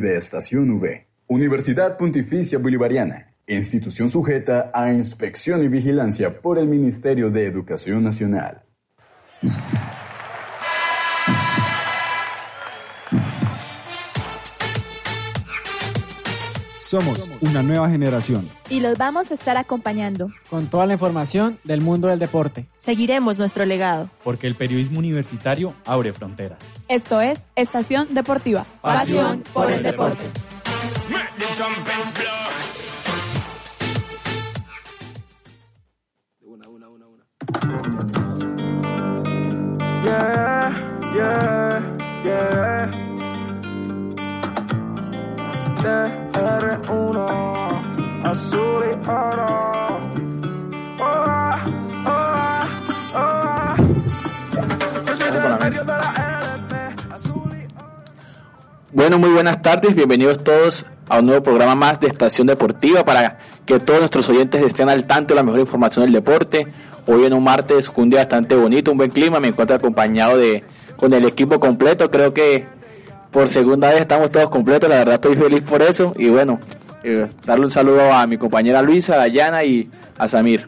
de Estación V. Universidad Pontificia Bolivariana, institución sujeta a inspección y vigilancia por el Ministerio de Educación Nacional. Somos una nueva generación. Y los vamos a estar acompañando. Con toda la información del mundo del deporte. Seguiremos nuestro legado. Porque el periodismo universitario abre fronteras. Esto es Estación Deportiva. Pasión por el deporte. Una, una, una, una. Yeah, yeah, yeah. TR1, azul y oro. Oh, oh, oh. Yo soy del medio de la LP, azul y oro. Bueno, muy buenas tardes, bienvenidos todos a un nuevo programa más de Estación Deportiva para que todos nuestros oyentes estén al tanto de la mejor información del deporte. Hoy en un martes, un día bastante bonito, un buen clima, me encuentro acompañado de con el equipo completo, creo que por segunda vez estamos todos completos, la verdad estoy feliz por eso y bueno, eh, darle un saludo a mi compañera Luisa, a Dayana y a Samir.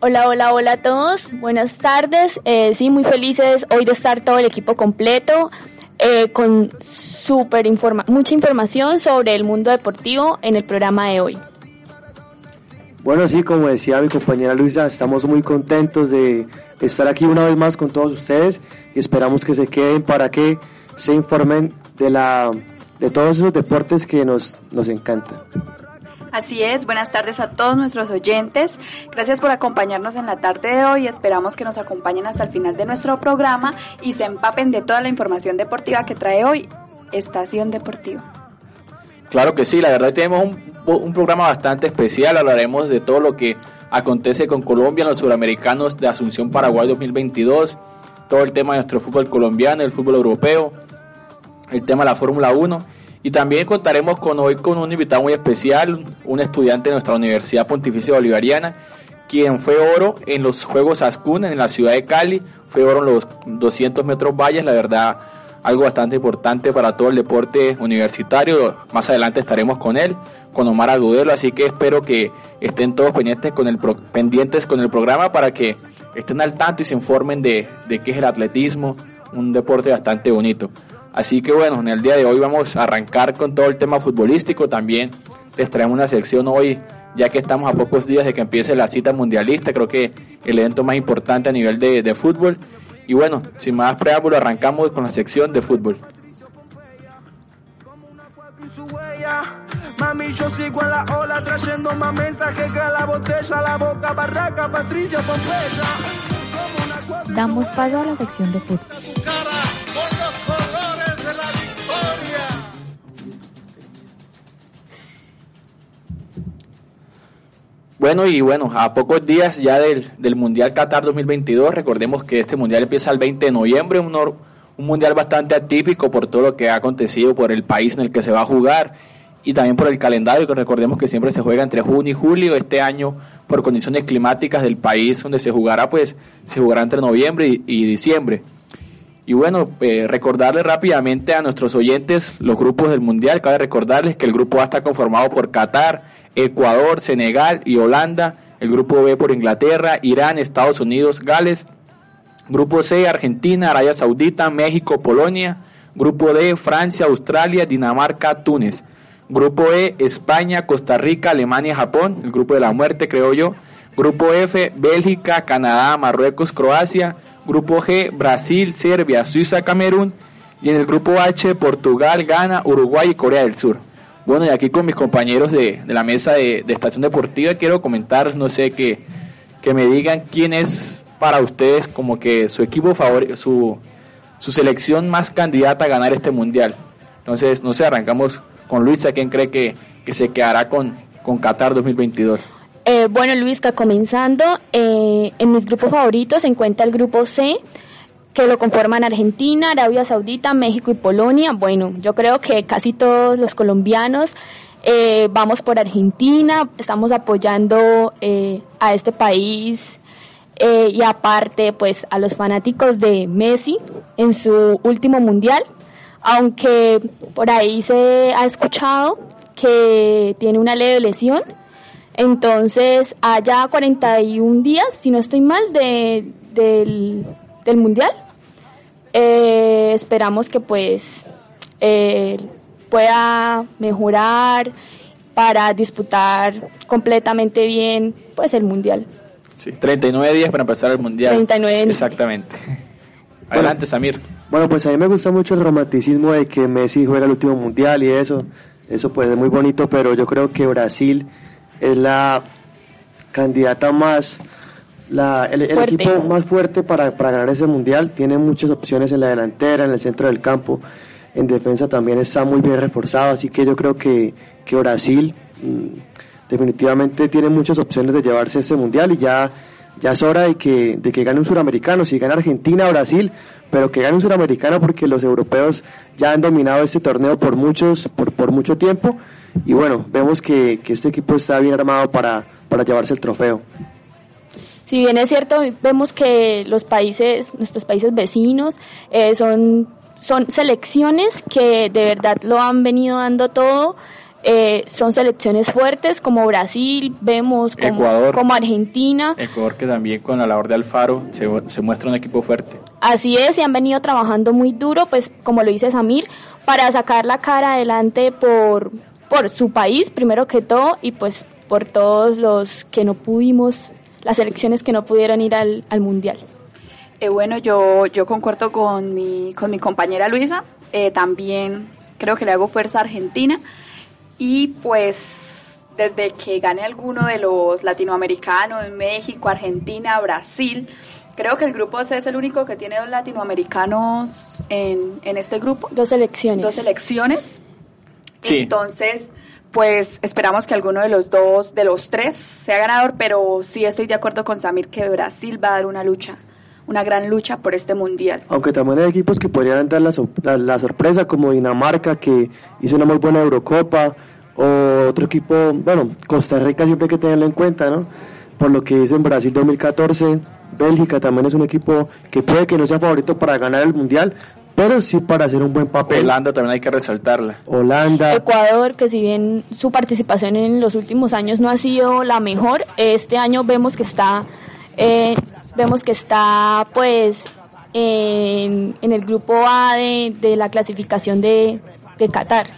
Hola, hola, hola a todos. Buenas tardes. Eh, sí, muy felices hoy de estar todo el equipo completo eh, con super informa mucha información sobre el mundo deportivo en el programa de hoy. Bueno, sí, como decía mi compañera Luisa, estamos muy contentos de estar aquí una vez más con todos ustedes y esperamos que se queden para que se informen de, la, de todos esos deportes que nos, nos encantan. Así es, buenas tardes a todos nuestros oyentes. Gracias por acompañarnos en la tarde de hoy. Esperamos que nos acompañen hasta el final de nuestro programa y se empapen de toda la información deportiva que trae hoy Estación Deportiva. Claro que sí, la verdad tenemos un, un programa bastante especial. Hablaremos de todo lo que acontece con Colombia los suramericanos de Asunción Paraguay 2022, todo el tema de nuestro fútbol colombiano, el fútbol europeo, el tema de la Fórmula 1 y también contaremos con hoy con un invitado muy especial, un estudiante de nuestra Universidad Pontificia Bolivariana, quien fue oro en los Juegos Ascun en la ciudad de Cali, fue oro en los 200 metros valles, la verdad algo bastante importante para todo el deporte universitario, más adelante estaremos con él, con Omar Agudelo, así que espero que estén todos pendientes con el, pendientes con el programa para que estén al tanto y se informen de, de qué es el atletismo, un deporte bastante bonito. Así que bueno, en el día de hoy vamos a arrancar con todo el tema futbolístico. También les traemos una sección hoy, ya que estamos a pocos días de que empiece la cita mundialista. Creo que el evento más importante a nivel de, de fútbol. Y bueno, sin más preámbulo, arrancamos con la sección de fútbol. Mami, yo sigo en la ola trayendo más mensajes que la botella, la boca, barraca, Patricia, Pompeya. Damos paso a la sección de fútbol. Bueno, y bueno, a pocos días ya del, del, Mundial Qatar 2022, recordemos que este Mundial empieza el 20 de noviembre, un, un Mundial bastante atípico por todo lo que ha acontecido, por el país en el que se va a jugar y también por el calendario, que recordemos que siempre se juega entre junio y julio, este año por condiciones climáticas del país donde se jugará, pues se jugará entre noviembre y, diciembre. Y bueno, eh, rápidamente a nuestros oyentes los grupos del Mundial, cabe recordarles que el grupo A está conformado por Qatar, Ecuador, Senegal y Holanda. El grupo B por Inglaterra, Irán, Estados Unidos, Gales. Grupo C, Argentina, Arabia Saudita, México, Polonia. Grupo D, Francia, Australia, Dinamarca, Túnez. Grupo E, España, Costa Rica, Alemania, Japón. El grupo de la muerte, creo yo. Grupo F, Bélgica, Canadá, Marruecos, Croacia. Grupo G, Brasil, Serbia, Suiza, Camerún. Y en el grupo H, Portugal, Ghana, Uruguay y Corea del Sur. Bueno, y aquí con mis compañeros de, de la mesa de, de, Estación Deportiva quiero comentar, no sé, que, que me digan quién es para ustedes como que su equipo favorito, su, su selección más candidata a ganar este mundial. Entonces, no sé, arrancamos con Luisa, ¿quién cree que, que se quedará con, con Qatar 2022? Eh, bueno, Luisca, comenzando, eh, en mis grupos favoritos se encuentra el grupo C, que lo conforman Argentina, Arabia Saudita, México y Polonia. Bueno, yo creo que casi todos los colombianos eh, vamos por Argentina, estamos apoyando eh, a este país eh, y aparte pues a los fanáticos de Messi en su último mundial. aunque por ahí se ha escuchado que tiene una leve lesión. Entonces, allá 41 días, si no estoy mal, de, del, del Mundial. Eh, esperamos que pues eh, pueda mejorar para disputar completamente bien pues el Mundial. Sí, 39 días para empezar el Mundial. 39 Exactamente. Adelante, Samir. Bueno, pues a mí me gusta mucho el romanticismo de que Messi juega el último mundial y eso. Eso pues es muy bonito, pero yo creo que Brasil es la candidata más, la, el, equipo más fuerte para, para ganar ese mundial. Tiene muchas opciones en la delantera, en el centro del campo. En defensa también está muy bien reforzado, así que yo creo que, que Brasil mm, definitivamente tiene muchas opciones de llevarse ese mundial y ya, ya es hora de que, de que gane un suramericano. Si gana Argentina Brasil, pero que gane un suramericano porque los europeos ya han dominado este torneo por muchos, por, por mucho tiempo. Y bueno, vemos que, que este equipo está bien armado para, para llevarse el trofeo. Si bien es cierto, vemos que los países, nuestros países vecinos, eh, son, son selecciones que de verdad lo han venido dando todo. Eh, son selecciones fuertes como Brasil, vemos como, Ecuador. como Argentina. Ecuador que también con la labor de Alfaro se, se muestra un equipo fuerte. Así es, y han venido trabajando muy duro, pues como lo dice Samir, para sacar la cara adelante por, por su país, primero que todo, y pues por todos los que no pudimos, las selecciones que no pudieron ir al, al Mundial. Eh, bueno, yo, yo concuerdo con mi, con mi compañera Luisa. Eh, también creo que le hago fuerza a Argentina. Y pues desde que gane alguno de los latinoamericanos, México, Argentina, Brasil, creo que el grupo C es el único que tiene dos latinoamericanos en, en este grupo. Dos selecciones. Dos selecciones. Sí. Entonces, pues esperamos que alguno de los dos, de los tres, sea ganador, pero sí estoy de acuerdo con Samir que Brasil va a dar una lucha, una gran lucha por este mundial. Aunque también hay equipos que podrían dar la, la- sorpresa, como Dinamarca, que hizo una muy buena Eurocopa, o otro equipo, bueno, Costa Rica siempre hay que tenerlo en cuenta, ¿no? Por lo que hizo Brasil 2014, Bélgica también es un equipo que puede que no sea favorito para ganar el Mundial, pero sí para hacer un buen papel. Holanda también hay que resaltarla. Holanda, Ecuador, que si bien su participación en los últimos años no ha sido la mejor, este año vemos que está, eh, vemos que está pues en, en el grupo A de, de la clasificación de, de Qatar.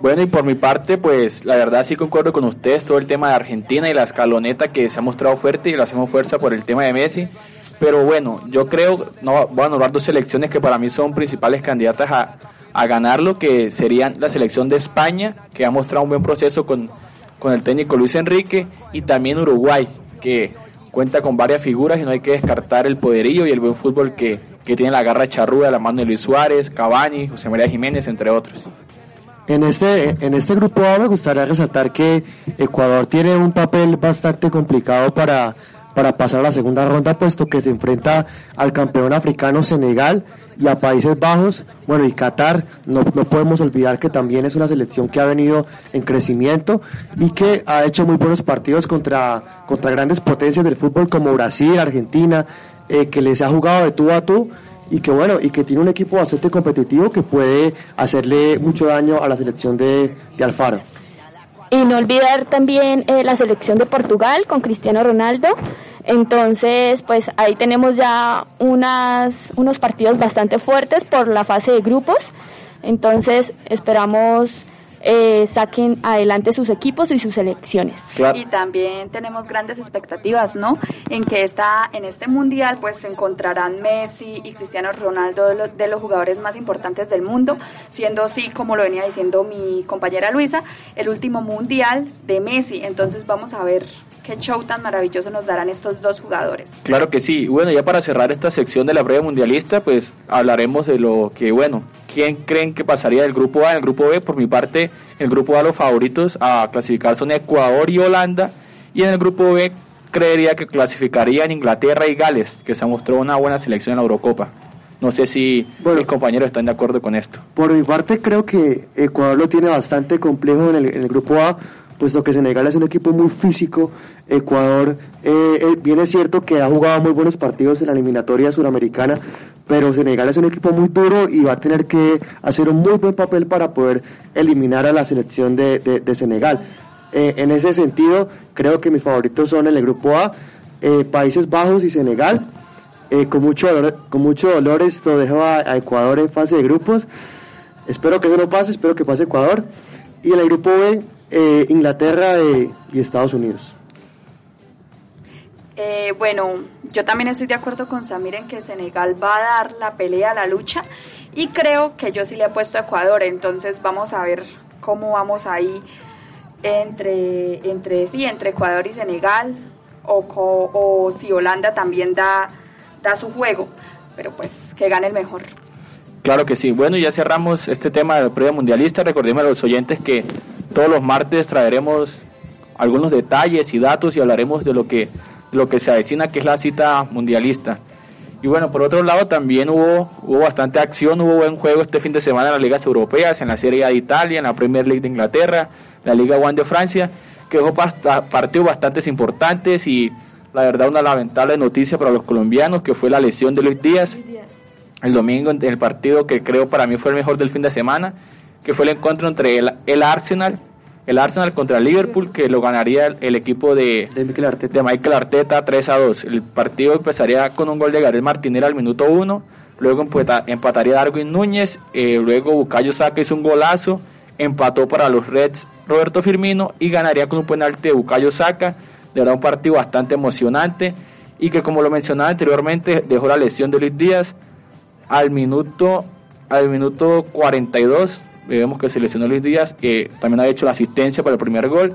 Bueno, y por mi parte, pues la verdad sí concuerdo con ustedes todo el tema de Argentina y la escaloneta que se ha mostrado fuerte y le hacemos fuerza por el tema de Messi. Pero bueno, yo creo, no voy a nombrar dos selecciones que para mí son principales candidatas a, a ganarlo, que serían la selección de España, que ha mostrado un buen proceso con, con el técnico Luis Enrique, y también Uruguay, que cuenta con varias figuras y no hay que descartar el poderío y el buen fútbol que, que tiene la garra charruda, la mano de Luis Suárez, Cavani, José María Jiménez, entre otros. En este, en este grupo A me gustaría resaltar que Ecuador tiene un papel bastante complicado para, para pasar a la segunda ronda, puesto que se enfrenta al campeón africano Senegal y a Países Bajos, bueno, y Qatar, no, no podemos olvidar que también es una selección que ha venido en crecimiento y que ha hecho muy buenos partidos contra, contra grandes potencias del fútbol como Brasil, Argentina, eh, que les ha jugado de tú a tú y que bueno, y que tiene un equipo bastante competitivo que puede hacerle mucho daño a la selección de, de Alfaro. Y no olvidar también eh, la selección de Portugal con Cristiano Ronaldo. Entonces, pues ahí tenemos ya unas, unos partidos bastante fuertes por la fase de grupos. Entonces, esperamos eh, saquen adelante sus equipos y sus selecciones. Y también tenemos grandes expectativas, ¿no? En que esta, en este mundial pues se encontrarán Messi y Cristiano Ronaldo de, lo- de los jugadores más importantes del mundo, siendo así, como lo venía diciendo mi compañera Luisa, el último mundial de Messi. Entonces vamos a ver qué show tan maravilloso nos darán estos dos jugadores. Claro que sí. Bueno, ya para cerrar esta sección de la prueba mundialista, pues hablaremos de lo que, bueno, ¿quién creen que pasaría del grupo A al grupo B? Por mi parte, el grupo A los favoritos a clasificar son Ecuador y Holanda. Y en el grupo B creería que clasificarían Inglaterra y Gales, que se mostró una buena selección en la Eurocopa. No sé si mis compañeros están de acuerdo con esto. Por mi parte creo que Ecuador lo tiene bastante complejo en el, en el grupo A puesto que Senegal es un equipo muy físico. Ecuador, eh, eh, bien es cierto que ha jugado muy buenos partidos en la eliminatoria suramericana, pero Senegal es un equipo muy duro y va a tener que hacer un muy buen papel para poder eliminar a la selección de, de, Senegal. Eh, en ese sentido, creo que mis favoritos son el grupo A, Países Bajos y Senegal. con, mucho dolor, con mucho dolor esto dejo a, Ecuador en fase de grupos. Espero que eso no pase, espero que pase Ecuador. Y el grupo B, Inglaterra y Estados Unidos. Eh, bueno, yo también estoy de acuerdo con Samir en que Senegal va a dar la pelea, la lucha, y creo que yo sí le he puesto a Ecuador, entonces vamos a ver cómo vamos ahí entre, entre sí, entre Ecuador y Senegal, o, o si Holanda también da, da su juego, pero pues que gane el mejor. Claro que sí. Bueno, ya cerramos este tema del prueba mundialista. Recordemos a los oyentes que todos los martes traeremos algunos detalles y datos y hablaremos de lo que lo que se avecina que es la cita mundialista. Y bueno, por otro lado también hubo, hubo bastante acción, hubo buen juego este fin de semana en las ligas europeas, en la Serie A de Italia, en la Premier League de Inglaterra, la Liga One de Francia, que dejó partidos bastante importantes y la verdad una lamentable noticia para los colombianos que fue la lesión de Luis Díaz. El domingo en el partido que creo para mí fue el mejor del fin de semana, que fue el encuentro entre el, el Arsenal el Arsenal contra el Liverpool, que lo ganaría el, equipo de, de, Michael Arteta. de Michael Arteta 3 a 2. El partido empezaría con un gol de Gabriel Martínez al minuto 1, luego empataría Darwin Núñez, eh, luego Bucayo Saca hizo un golazo, empató para los Reds Roberto Firmino y ganaría con un penalti de Bucayo Saca. De verdad un partido bastante emocionante y que como lo mencionaba anteriormente dejó la lesión de Luis Díaz al minuto al minuto 42 vemos que seleccionó Luis Díaz, que también ha hecho la asistencia para el primer gol.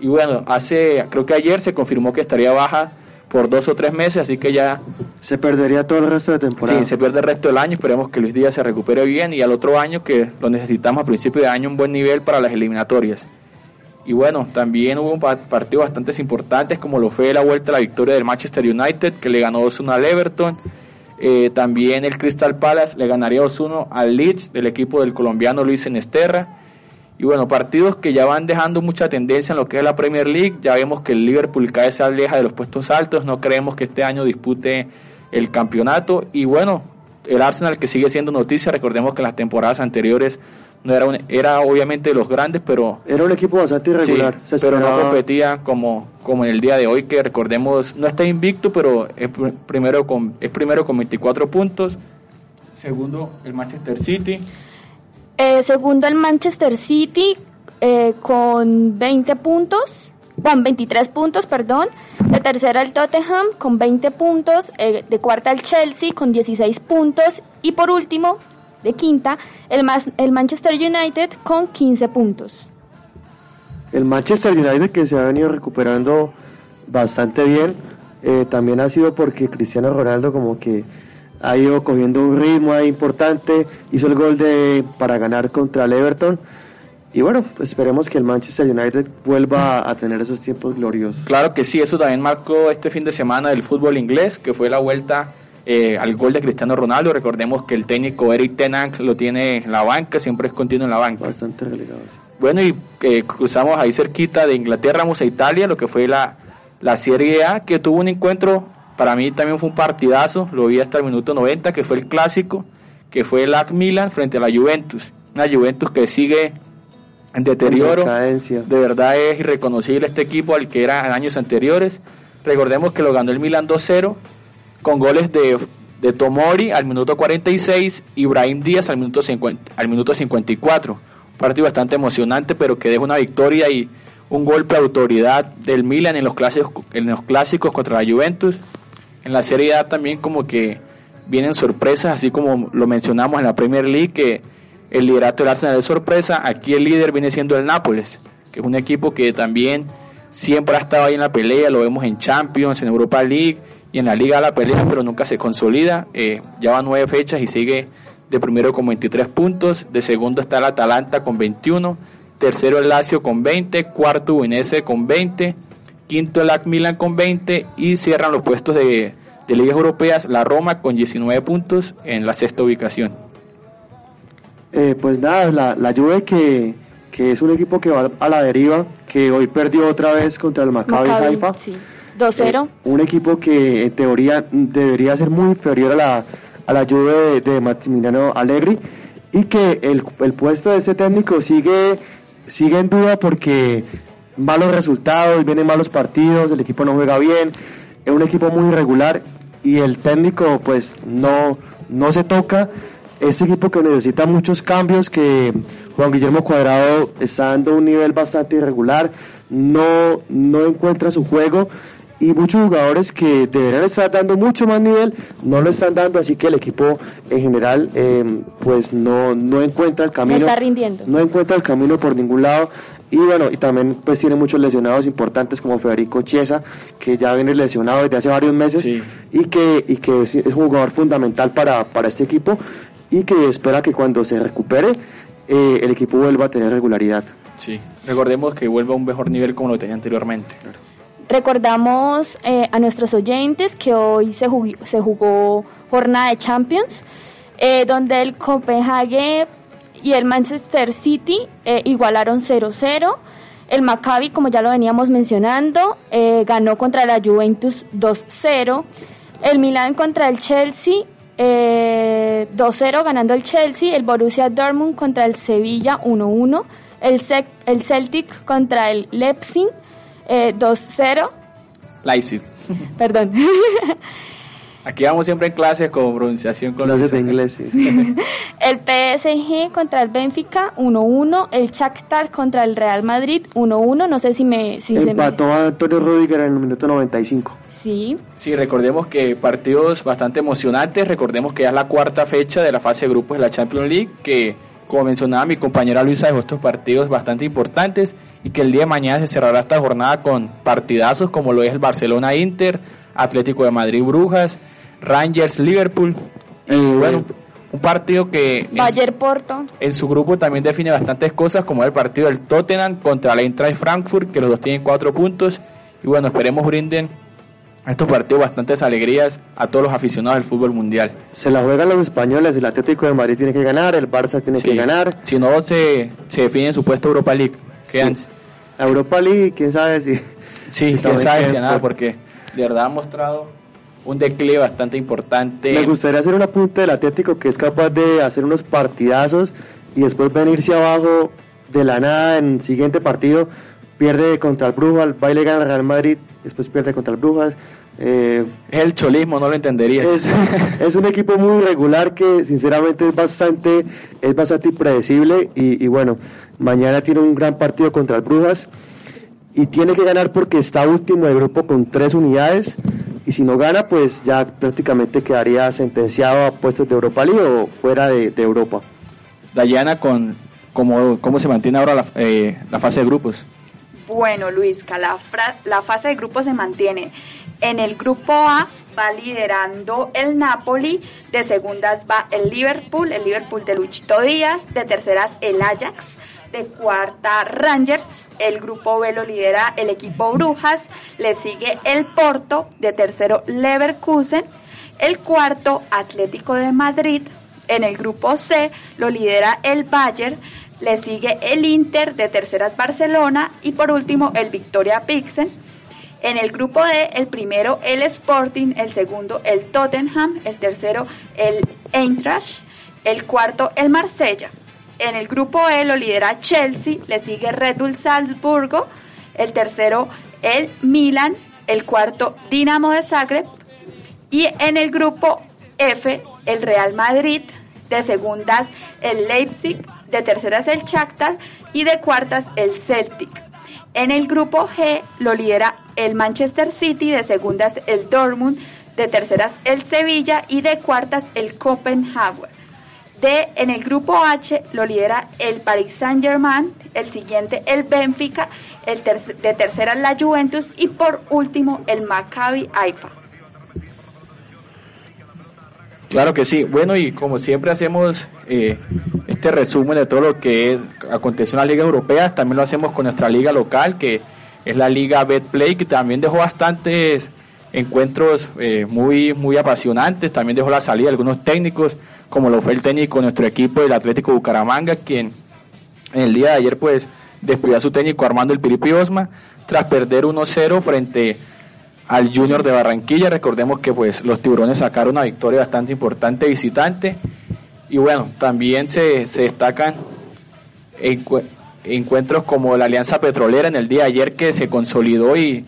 Y bueno, hace, creo que ayer se confirmó que estaría baja por dos o tres meses, así que ya... Se perdería todo el resto de temporada. Sí, se pierde el resto del año, esperemos que Luis Díaz se recupere bien y al otro año que lo necesitamos a principio de año un buen nivel para las eliminatorias. Y bueno, también hubo partidos bastante importantes como lo fue la vuelta a la victoria del Manchester United que le ganó 2-1 al Everton eh, también el Crystal Palace le ganaría 2-1 al Leeds del equipo del colombiano Luis Enesterra. Y bueno, partidos que ya van dejando mucha tendencia en lo que es la Premier League. Ya vemos que el Liverpool cae se aleja de los puestos altos. No creemos que este año dispute el campeonato. Y bueno, el Arsenal que sigue siendo noticia. Recordemos que en las temporadas anteriores no era, era obviamente de los grandes, pero... Era un equipo bastante irregular. pero no competía como, como en el día de hoy, que recordemos, no está invicto, pero es primero con, es primero con 24 puntos. Segundo, el Manchester City. Eh, segundo, el Manchester City eh, con 20 puntos, con 23 puntos, perdón. De tercera, el Tottenham con 20 puntos. Eh, de cuarta, el Chelsea con 16 puntos. Y por último, de quinta, el, el Manchester United con 15 puntos. El Manchester United que se ha venido recuperando bastante bien, eh, también ha sido porque Cristiano Ronaldo como que ha ido cogiendo un ritmo ahí importante, hizo el gol de para ganar contra el Everton. Y bueno, esperemos que el Manchester United vuelva a tener esos tiempos gloriosos. Claro que sí, eso también marcó este fin de semana del fútbol inglés, que fue la vuelta eh, al gol de Cristiano Ronaldo. Recordemos que el técnico Eric Tenang lo tiene en la banca, siempre es continuo en la banca. Bastante relegado. Bueno, y eh, cruzamos ahí cerquita de Inglaterra, vamos a Italia, lo que fue la, la Serie A, que tuvo un encuentro, para mí también fue un partidazo, lo vi hasta el minuto 90, que fue el clásico, que fue el AC Milan frente a la Juventus. Una Juventus que sigue en deterioro. De verdad es irreconocible este equipo al que era en años anteriores. Recordemos que lo ganó el Milan 2-0 con goles de, de Tomori al minuto 46 y Ibrahim Díaz al minuto, 50, al minuto 54. Un partido bastante emocionante, pero que deja una victoria y un golpe de autoridad del Milan en los clásicos, en los clásicos contra la Juventus. En la Serie A también como que vienen sorpresas, así como lo mencionamos en la Premier League, que el liderato del Arsenal es sorpresa. Aquí el líder viene siendo el Nápoles, que es un equipo que también siempre ha estado ahí en la pelea, lo vemos en Champions, en Europa League, y en la liga la pelea, pero nunca se consolida. Eh, ya va nueve fechas y sigue de primero con 23 puntos, de segundo está el Atalanta con 21, tercero el Lazio con 20, cuarto Udinese con 20, quinto el AC Milan con 20 y cierran los puestos de, de ligas europeas la Roma con 19 puntos en la sexta ubicación. Eh, pues nada, la, la Juve que, que es un equipo que va a la deriva, que hoy perdió otra vez contra el Maccabi Maccabi, Haifa. sí. 2-0. Eh, un equipo que en teoría debería ser muy inferior a la, a la de, de Maximiliano Allegri y que el, el puesto de ese técnico sigue, sigue en duda porque malos resultados, vienen malos partidos, el equipo no juega bien, es un equipo muy irregular y el técnico pues no, no se toca. Este equipo que necesita muchos cambios, que Juan Guillermo Cuadrado está dando un nivel bastante irregular, no, no encuentra su juego y muchos jugadores que deberían estar dando mucho más nivel no lo están dando, así que el equipo en general eh, pues no, no encuentra el No camino. está rindiendo. No encuentra el camino por ningún lado. Y bueno, y también pues tiene muchos lesionados importantes como Federico Chiesa, que ya viene lesionado desde hace varios meses Sí. y que, y que es, es un jugador fundamental para, para este equipo y que espera que cuando se recupere eh, el equipo vuelva a tener regularidad. Sí. Recordemos que vuelva a un mejor nivel como lo tenía anteriormente. Recordamos eh, a nuestros oyentes que hoy se jugó, se jugó jornada de Champions, eh, donde el Copenhague y el Manchester City eh, igualaron 0-0. El Maccabi, como ya lo veníamos mencionando, eh, ganó contra la Juventus 2-0. El Milan contra el Chelsea eh, 2-0 ganando el Chelsea. El Borussia Dortmund contra el Sevilla 1-1. El, el Celtic contra el Leipzig eh, 2-0. Leipzig. Perdón. Aquí vamos siempre en clases con pronunciación con Clases de inglés. sí. el PSG contra el Benfica 1-1. El Shakhtar contra el Real Madrid 1-1. No sé si me... Si se me- Empató a Antonio Rudiger en el minuto 95. Sí. Sí, recordemos que partidos bastante emocionantes. Recordemos que ya es la cuarta fecha de la fase de grupos de la Champions League, que como mencionaba mi compañera Luisa, dejó estos partidos bastante importantes y que el día de mañana se cerrará esta jornada con partidazos como lo es el Barcelona Inter, Atlético de Madrid Brujas, Rangers Liverpool. Y bueno, un partido que en- Bayer Porto. en su grupo también define bastantes cosas, como el partido del Tottenham contra la Eintracht Frankfurt, que los dos tienen cuatro puntos. Y bueno, esperemos brinden estos partidos bastantes alegrías a todos los aficionados del fútbol mundial. Se la juegan los españoles, el Atlético de Madrid tiene que ganar, el Barça tiene Sí. que ganar. Si no, se, se define su puesto Europa League. Quedan, sí, La Europa League, quién sabe si... quién también sabe si nada, por- porque de verdad ha mostrado un declive bastante importante. Me gustaría hacer un apunte del Atlético que es capaz de hacer unos partidazos y después venirse abajo de la nada en el siguiente partido. Pierde contra el Brujas, va y le gana al Real Madrid, después pierde contra el Brujas. Eh, Es el cholismo, no lo entenderías. es, es un equipo muy regular que sinceramente es bastante, es bastante impredecible y, y bueno, mañana tiene un gran partido contra el Brujas y tiene que ganar porque está último de grupo con tres unidades y si no gana pues ya prácticamente quedaría sentenciado a puestos de Europa League o fuera de, de Europa. Dayana, con cómo, cómo se mantiene ahora la, eh, la fase de grupos. Bueno, Luisca, la, la fase de grupo se mantiene. En el grupo A va liderando el Napoli, de segundas va el Liverpool, el Liverpool de Luchito Díaz, de terceras el Ajax, de cuarta Rangers, el grupo B lo lidera el equipo Brujas, le sigue el Porto, de tercero Leverkusen, el cuarto Atlético de Madrid, en el grupo C lo lidera el Bayern, le sigue el Inter, de terceras Barcelona. Y por último el Victoria Pixen. En el grupo D, el primero el Sporting, el segundo el Tottenham, el tercero el Eintracht, el cuarto el Marsella. En el grupo E lo lidera Chelsea, le sigue Red Bull Salzburgo, el tercero el Milan, el cuarto Dinamo de Zagreb y en el grupo F el Real Madrid, de segundas el Leipzig, de terceras el Shakhtar y de cuartas el Celtic. En el grupo G lo lidera el Manchester City, de segundas el Dortmund, de terceras el Sevilla y de cuartas el Copenhague. De, en el grupo H lo lidera el Paris Saint Germain, el siguiente el Benfica, el de tercera la Juventus y por último el Maccabi Haifa. Claro que sí. Bueno, y como siempre hacemos eh, este resumen de todo lo que aconteció en las ligas europeas, también lo hacemos con nuestra liga local, que es la liga Betplay, que también dejó bastantes encuentros eh, muy, muy apasionantes, también dejó la salida de algunos técnicos, como lo fue el técnico de nuestro equipo, el Atlético Bucaramanga, quien en el día de ayer pues despidió a su técnico Armando El Piripi Osma tras perder 1-0 frente al Junior de Barranquilla. Recordemos que pues los tiburones sacaron una victoria bastante importante visitante. Y bueno, también se, se destacan encuentros como la Alianza Petrolera en el día de ayer que se consolidó y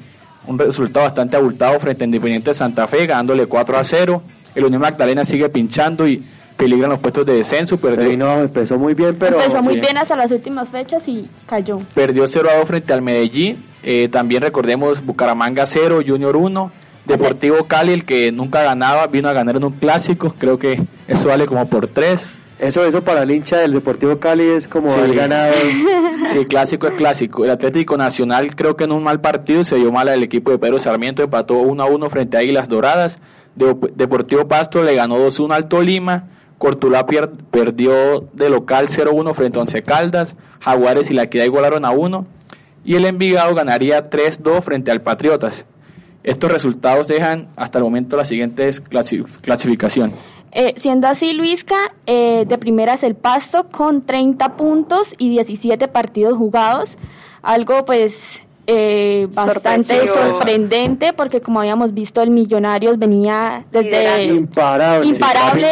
un resultado bastante abultado frente a Independiente de Santa Fe, ganándole 4 a 0. El Unión Magdalena sigue pinchando y peligra en los puestos de descenso. Perdió, no, empezó muy bien, pero... Empezó muy bien hasta las últimas fechas y cayó. Perdió 0 a 2 frente al Medellín. Eh, también recordemos Bucaramanga 0, Junior 1. Deportivo Cali, el que nunca ganaba, vino a ganar en un clásico. Creo que eso vale como por 3. Eso, eso para el hincha del Deportivo Cali es como el ganado. Sí, clásico es clásico. El Atlético Nacional creo que en un mal partido se dio mal al equipo de Pedro Sarmiento, empató 1 a 1 frente a Águilas Doradas. Deportivo Pasto le ganó 2-1 al Tolima. Cortulá perdió de local 0-1 frente a Once Caldas. Jaguares y la Equidad igualaron a 1. Y el Envigado ganaría 3-2 frente al Patriotas. Estos resultados dejan hasta el momento la siguiente clasificación. Eh, siendo así, Luisca, eh, de primera es el Pasto con 30 puntos y 17 partidos jugados. Algo pues eh, bastante sorprendente porque como habíamos visto el Millonarios venía desde imparable, imparable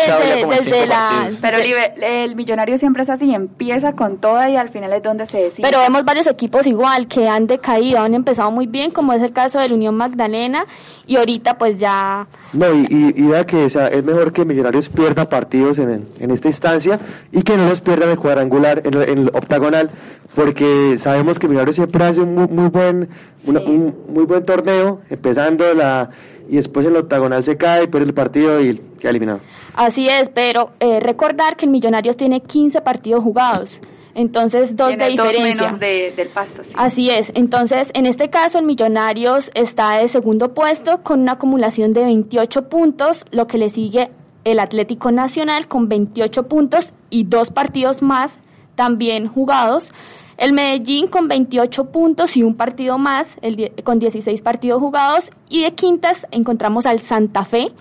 desde, la pero el, Millonario siempre es así empieza con toda y al final es donde se decide. Pero vemos varios equipos igual que han decaído han empezado muy bien como es el caso del Unión Magdalena y ahorita pues ya no y, y, vea que es mejor que Millonarios pierda partidos en, en esta instancia y que no los pierda en el cuadrangular en, en el octagonal porque sabemos que Millonarios siempre hace un muy, muy buen un muy buen torneo, empezando la y después el octagonal se cae, pierde el partido y queda eliminado. Así es, pero eh, recordar que el Millonarios tiene 15 partidos jugados. Entonces, dos de diferencia. menos del pasto. Así es. Entonces, en este caso, el Millonarios está de segundo puesto con una acumulación de 28 puntos, lo que le sigue el Atlético Nacional con 28 puntos y dos partidos más también jugados. El Medellín con 28 puntos y un partido más, el, con 16 partidos jugados. Y de quintas encontramos al Santa Fe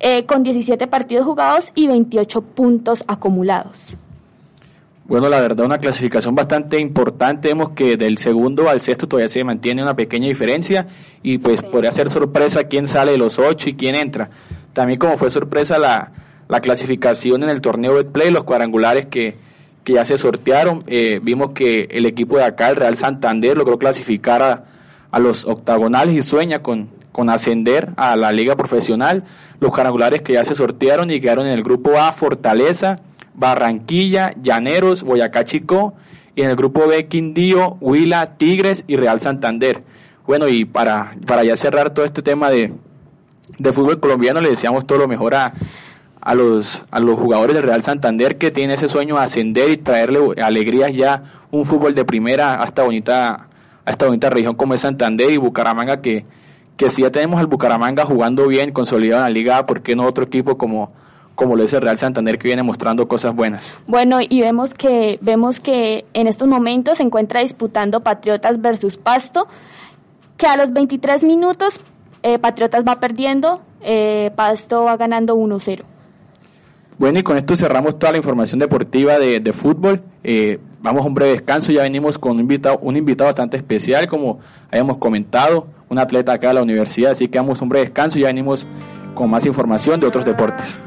eh, con 17 partidos jugados y 28 puntos acumulados. Bueno, la verdad, una clasificación bastante importante. Vemos que del segundo al sexto todavía se mantiene una pequeña diferencia y pues podría ser sorpresa quién sale de los ocho y quién entra. También como fue sorpresa la, la clasificación en el torneo Betplay, los cuadrangulares que, que ya se sortearon. Eh, vimos que el equipo de acá, el Real Santander, logró clasificar a, a los octagonales y sueña con, con ascender a la liga profesional. Los cuadrangulares que ya se sortearon y quedaron en el grupo A, Fortaleza, Barranquilla, Llaneros, Boyacá Chico, y en el grupo B, Quindío, Huila, Tigres y Real Santander. Bueno, y para, para ya cerrar todo este tema de, de fútbol colombiano, le deseamos todo lo mejor a, a los, a los jugadores del Real Santander que tienen ese sueño de ascender y traerle alegrías ya un fútbol de primera a esta bonita, a esta bonita región como es Santander y Bucaramanga que, que si ya tenemos al Bucaramanga jugando bien, consolidado en la liga, ¿por qué no otro equipo como, como lo es el Real Santander que viene mostrando cosas buenas? Bueno, y vemos que, vemos que en estos momentos se encuentra disputando Patriotas versus Pasto, que a los 23 minutos eh, Patriotas va perdiendo, eh, Pasto va ganando 1-0. Bueno, y con esto cerramos toda la información deportiva de, de fútbol. Eh, vamos a un breve descanso, ya venimos con un invitado, un invitado bastante especial, como habíamos comentado, un atleta acá de la universidad, así que vamos a un breve descanso y ya venimos con más información de otros deportes.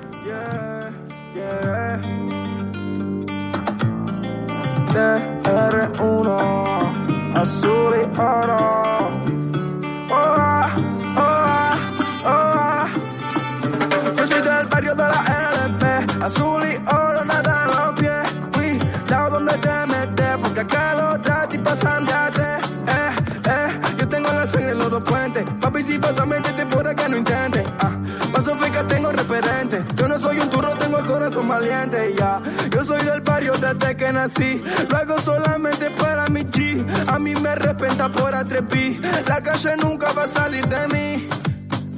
Ya, yo soy del barrio desde que nací. Lo hago solamente para mi G. A mí me respeta por atreví. La calle nunca va a salir de mí.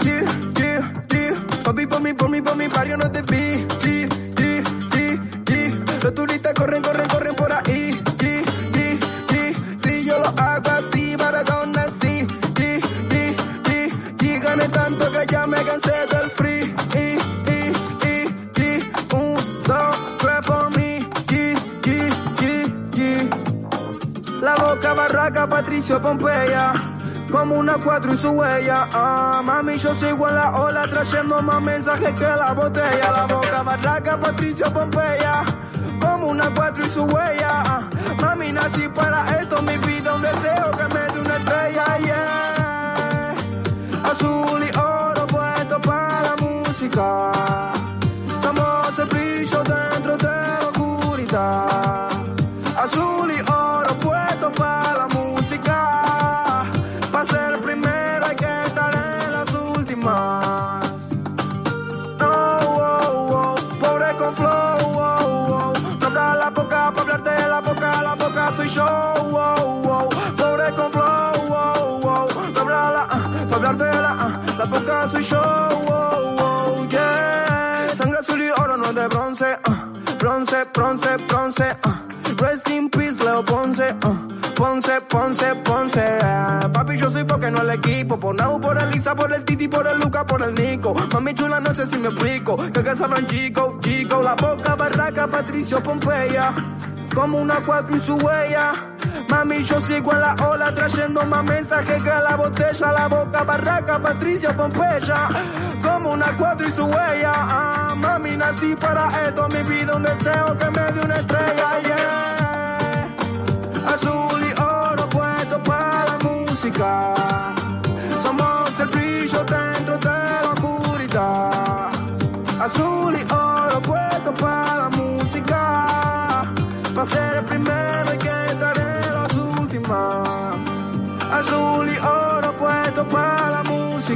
Yeah, yeah, yeah. Papi, por mí, por mí, por mi barrio no te vi. Patricio Pompeya. Como una cuatro y su huella. Ah, mami, yo sigo en la ola trayendo más mensajes que la botella. La boca barraca, Patricio Pompeya. Como una cuatro y su huella. Ah, mami, nací para esto, mi vida, un deseo que me dé una estrella. Azul y oro puesto para la música. Ah, la, boca soy yo. Oh, oh, yeah. Sangre azul y oro no es de bronce, ah. bronce, bronce, bronce. ah. Rest in peace, Leo Ponce. ah. Ponce, Ponce, Ponce. Papi, yo soy porque no el equipo. Por Nau, por el Lisa, por el Titi, por el Luca, por el Nico. Mami chula, no sé si me explico. Que que sabrán chico, chico. La boca barraca, Patricio Pompeya. Como una cuatro y su huella. Mami, yo sigo en la ola trayendo más mensajes que la botella. La boca barraca, Patricio Pompeya. Como una cuatro y su huella. Ah, mami, nací para esto. Mi vida, un deseo que me dé una estrella. Yeah. Azul y oro puesto para la música.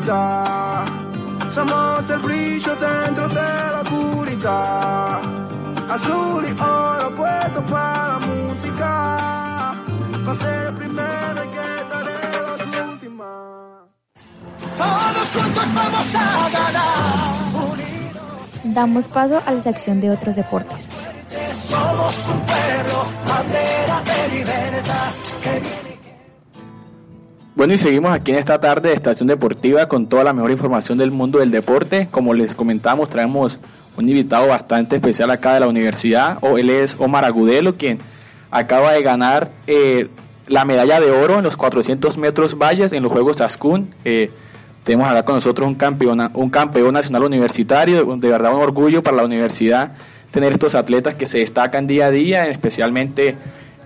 Música. Somos el brillo dentro de la oscuridad. Azul y oro puesto para la música. Ser el primero que estar en las últimas. Todos juntos vamos a ganar. Damos paso a la sección de otros deportes. Somos un pueblo, bandera de libertad. Bueno, y seguimos aquí en esta tarde de Estación Deportiva con toda la mejor información del mundo del deporte. Como les comentamos, traemos un invitado bastante especial acá de la universidad. O él es Omar Agudelo, quien acaba de ganar eh, la medalla de oro en los 400 metros vallas en los Juegos Ascun. Eh, tenemos acá con nosotros un campeón, un campeón nacional universitario, de verdad un orgullo para la universidad tener estos atletas que se destacan día a día, especialmente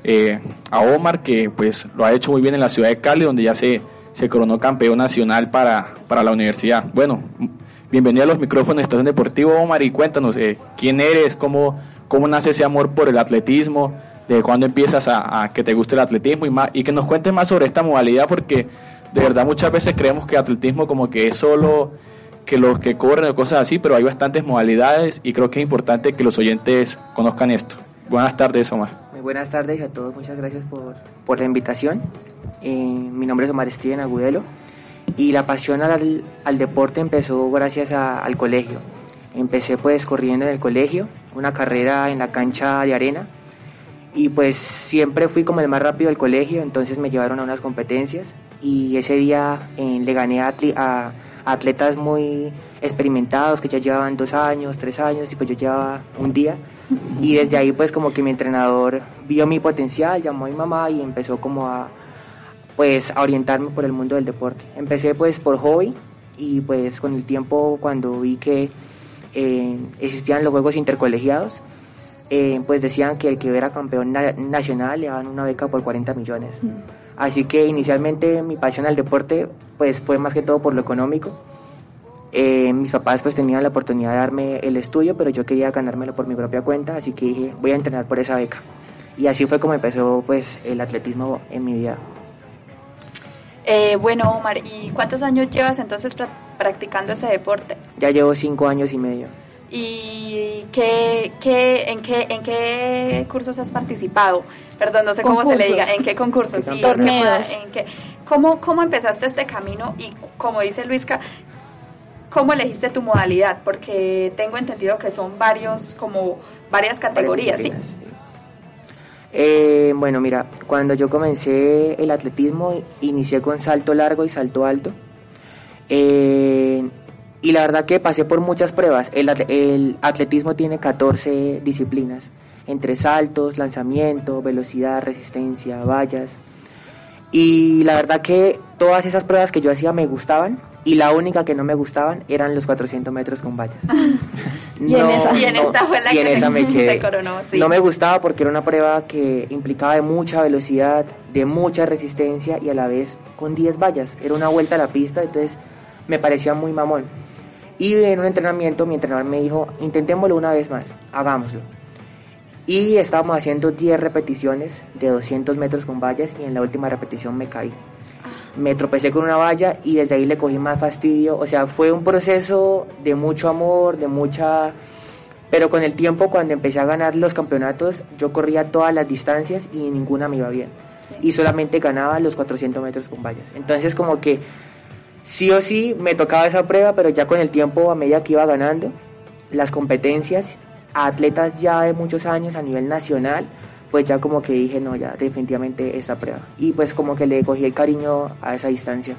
eh, a Omar, que pues lo ha hecho muy bien en la ciudad de Cali, donde ya se, se coronó campeón nacional para, para la universidad. Bueno, bienvenido a los micrófonos de Estación Deportivo, Omar, y cuéntanos eh, quién eres, cómo, cómo nace ese amor por el atletismo, de cuándo empiezas a, que te guste el atletismo y, más, y que nos cuentes más sobre esta modalidad, porque de verdad muchas veces creemos que atletismo como que es solo que los que corren o cosas así, pero hay bastantes modalidades y creo que es importante que los oyentes conozcan esto. Buenas tardes, Omar. Muy buenas tardes a todos, muchas gracias por, la invitación. Eh, mi nombre es Omar Steven Agudelo y la pasión al, deporte empezó gracias al colegio. Empecé pues corriendo en el colegio, una carrera en la cancha de arena y pues siempre fui como el más rápido del colegio, entonces me llevaron a unas competencias y ese día eh, le gané a atletas muy experimentados que ya llevaban dos años, tres años y pues yo llevaba un día y desde ahí pues como que mi entrenador vio mi potencial, llamó a mi mamá y empezó como a pues a orientarme por el mundo del deporte. Empecé pues por hobby y pues con el tiempo cuando vi que eh, existían los juegos intercolegiados eh, pues decían que el que era campeón na nacional le daban una beca por 40 millones. Mm. Así que inicialmente mi pasión al deporte pues fue más que todo por lo económico. Eh, mis papás pues tenían la oportunidad de darme el estudio, pero yo quería ganármelo por mi propia cuenta, así que dije, voy a entrenar por esa beca. Y así fue como empezó pues el atletismo en mi vida. Eh, bueno, Omar, ¿y cuántos años llevas entonces pra practicando ese deporte? Ya llevo cinco años y medio. ¿Y qué, qué, en, qué, en qué cursos has participado? Perdón, no sé concursos. cómo se le diga, en qué concursos, sí, torneos. En qué, ¿cómo, ¿Cómo empezaste este camino y como dice Luisca, cómo elegiste tu modalidad? Porque tengo entendido que son varios, como varias categorías, ¿sí? Eh, bueno, mira, cuando yo comencé el atletismo, inicié con salto largo y salto alto. Eh, y la verdad que pasé por muchas pruebas. El, el, atletismo tiene 14 disciplinas. entre saltos, lanzamiento, velocidad, resistencia, vallas. Y la verdad que todas esas pruebas que yo hacía me gustaban y la única que no me gustaban eran los 400 metros con vallas. y, en esta fue la que se, coronó. No me gustaba porque era una prueba que implicaba de mucha velocidad, de mucha resistencia y a la vez con 10 vallas. Era una vuelta a la pista, entonces me parecía muy mamón. Y en un entrenamiento mi entrenador me dijo, intentémoslo una vez más, hagámoslo. Y estábamos haciendo 10 repeticiones de 200 metros con vallas y en la última repetición me caí. Me tropecé con una valla y desde ahí le cogí más fastidio. O sea, fue un proceso de mucho amor, de mucha... Pero con el tiempo, cuando empecé a ganar los campeonatos, yo corría todas las distancias y ninguna me iba bien. Y solamente ganaba los 400 metros con vallas. Entonces como que sí o sí me tocaba esa prueba, pero ya con el tiempo, a medida que iba ganando las competencias, atletas ya de muchos años a nivel nacional, pues ya como que dije, no, ya definitivamente esta prueba. Y pues como que le cogí el cariño a esa distancia.